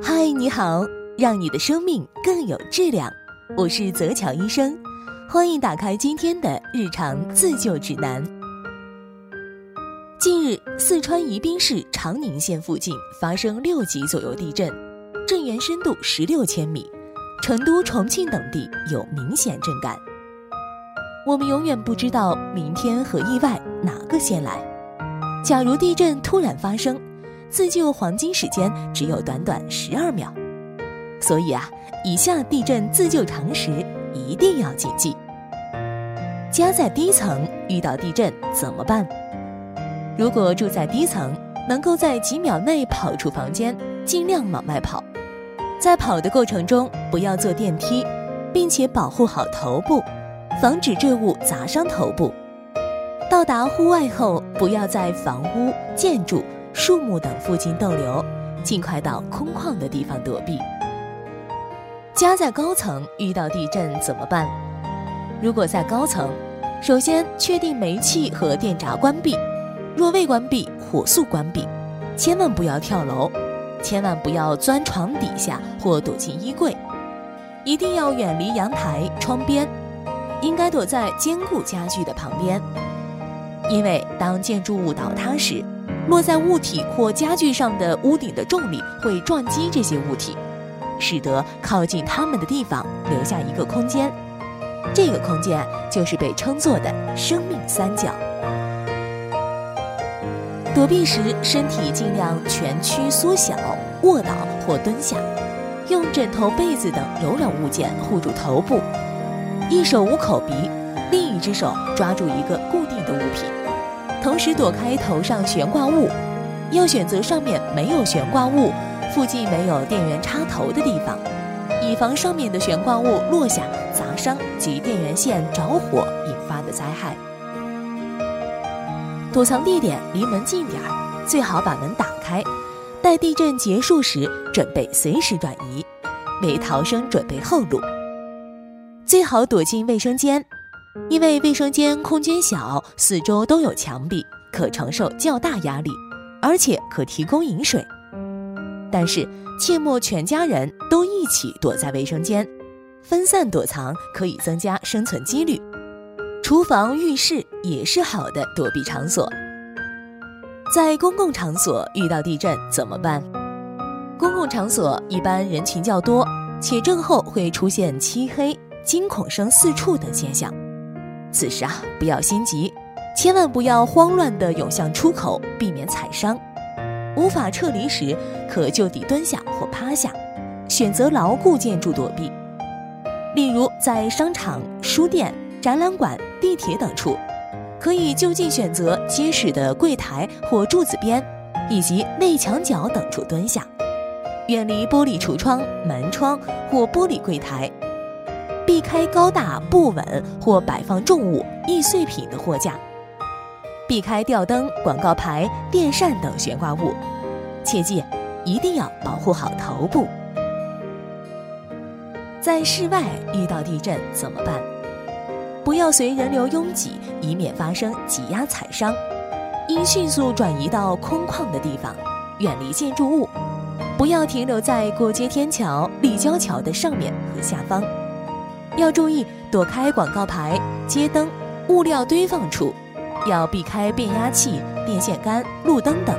嗨，你好，让你的生命更有质量。我是泽乔医生，欢迎打开今天的日常自救指南。近日，四川宜宾市长宁县附近发生六级左右地震，震源深度十六千米，成都、重庆等地有明显震感。我们永远不知道明天和意外哪个先来。假如地震突然发生，自救黄金时间只有短短十二秒，所以啊，以下地震自救常识一定要谨记。家在低层遇到地震怎么办？如果住在低层，能够在几秒内跑出房间，尽量往外跑。在跑的过程中，不要坐电梯，并且保护好头部，防止坠物砸伤头部。到达户外后，不要在房屋、建筑。树木等附近逗留，尽快到空旷的地方躲避。家在高层遇到地震怎么办？如果在高层，首先确定煤气和电闸关闭，若未关闭，火速关闭。千万不要跳楼，千万不要钻床底下或躲进衣柜，一定要远离阳台、窗边，应该躲在坚固家具的旁边，因为当建筑物倒塌时。落在物体或家具上的屋顶的重力会撞击这些物体，使得靠近它们的地方留下一个空间。这个空间就是被称作的生命三角。躲避时，身体尽量蜷曲缩小、卧倒或蹲下，用枕头、被子等柔软物件护住头部，一手捂口鼻，另一只手抓住一个固定的物品。同时躲开头上悬挂物，要选择上面没有悬挂物、附近没有电源插头的地方，以防上面的悬挂物落下砸伤及电源线着火引发的灾害。躲藏地点离门近点儿，最好把门打开，待地震结束时准备随时转移，为逃生准备后路。最好躲进卫生间。因为卫生间空间小，四周都有墙壁，可承受较大压力，而且可提供饮水。但是切莫全家人都一起躲在卫生间，分散躲藏可以增加生存几率。厨房、浴室也是好的躲避场所。在公共场所遇到地震怎么办？公共场所一般人群较多，且震后会出现漆黑、惊恐声四处等现象。此时啊，不要心急，千万不要慌乱地涌向出口，避免踩伤。无法撤离时，可就地蹲下或趴下，选择牢固建筑躲避。例如，在商场、书店、展览馆、地铁等处，可以就近选择结实的柜台或柱子边，以及内墙角等处蹲下，远离玻璃橱窗、门窗或玻璃柜台。避开高大不稳或摆放重物、易碎品的货架，避开吊灯、广告牌、电扇等悬挂物，切记一定要保护好头部。在室外遇到地震怎么办？不要随人流拥挤，以免发生挤压踩伤。应迅速转移到空旷的地方，远离建筑物，不要停留在过街天桥、立交桥的上面和下方。要注意躲开广告牌、街灯、物料堆放处，要避开变压器、电线杆、路灯等。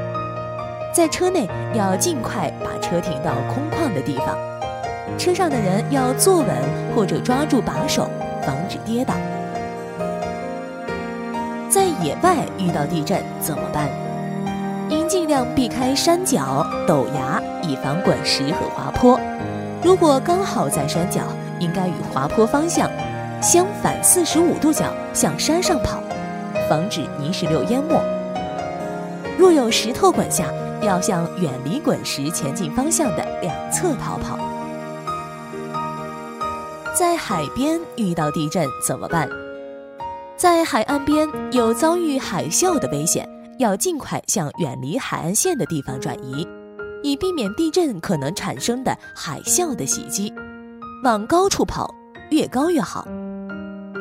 在车内要尽快把车停到空旷的地方，车上的人要坐稳或者抓住把手，防止跌倒。在野外遇到地震怎么办？应尽量避开山脚、陡崖，以防滚石和滑坡。如果刚好在山脚，应该与滑坡方向相反四十五度角向山上跑，防止泥石流淹没。若有石头滚下，要向远离滚石前进方向的两侧逃跑。在海边遇到地震怎么办？在海岸边有遭遇海啸的危险，要尽快向远离海岸线的地方转移，以避免地震可能产生的海啸的袭击。往高处跑，越高越好。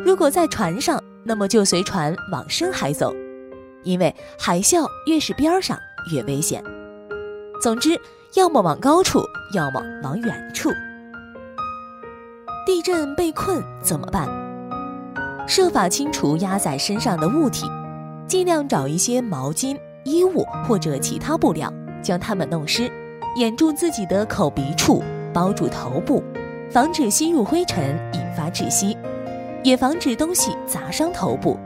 如果在船上，那么就随船往深海走，因为海啸越是边上越危险。总之，要么往高处，要么往远处。地震被困怎么办？设法清除压在身上的物体，尽量找一些毛巾、衣物或者其他布料，将它们弄湿，掩住自己的口鼻处，包住头部，防止吸入灰尘引发窒息，也防止东西砸伤头部。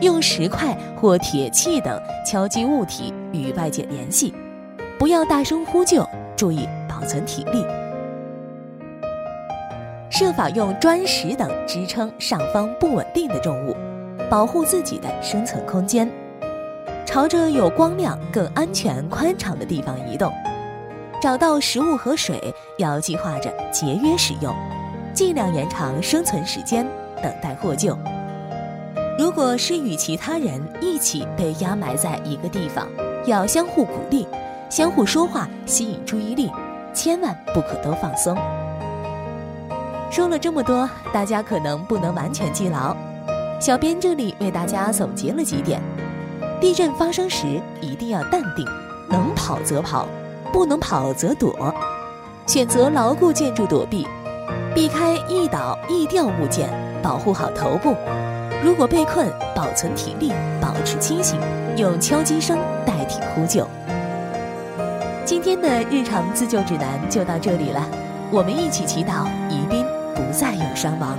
用石块或铁器等敲击物体与外界联系，不要大声呼救，注意保存体力。设法用砖石等支撑上方不稳定的重物，保护自己的生存空间。朝着有光亮、更安全、宽敞的地方移动。找到食物和水，要计划着节约使用，尽量延长生存时间，等待获救。如果是与其他人一起被压埋在一个地方，要相互鼓励，相互说话，吸引注意力，千万不可都放松。说了这么多，大家可能不能完全记牢。小编这里为大家总结了几点：地震发生时一定要淡定，能跑则跑，不能跑则躲，选择牢固建筑躲避，避开易倒易掉物件，保护好头部。如果被困，保存体力，保持清醒，用敲击声代替呼救。今天的日常自救指南就到这里了，我们一起祈祷宜宾不再有伤亡，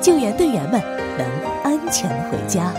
救援队员们能安全回家。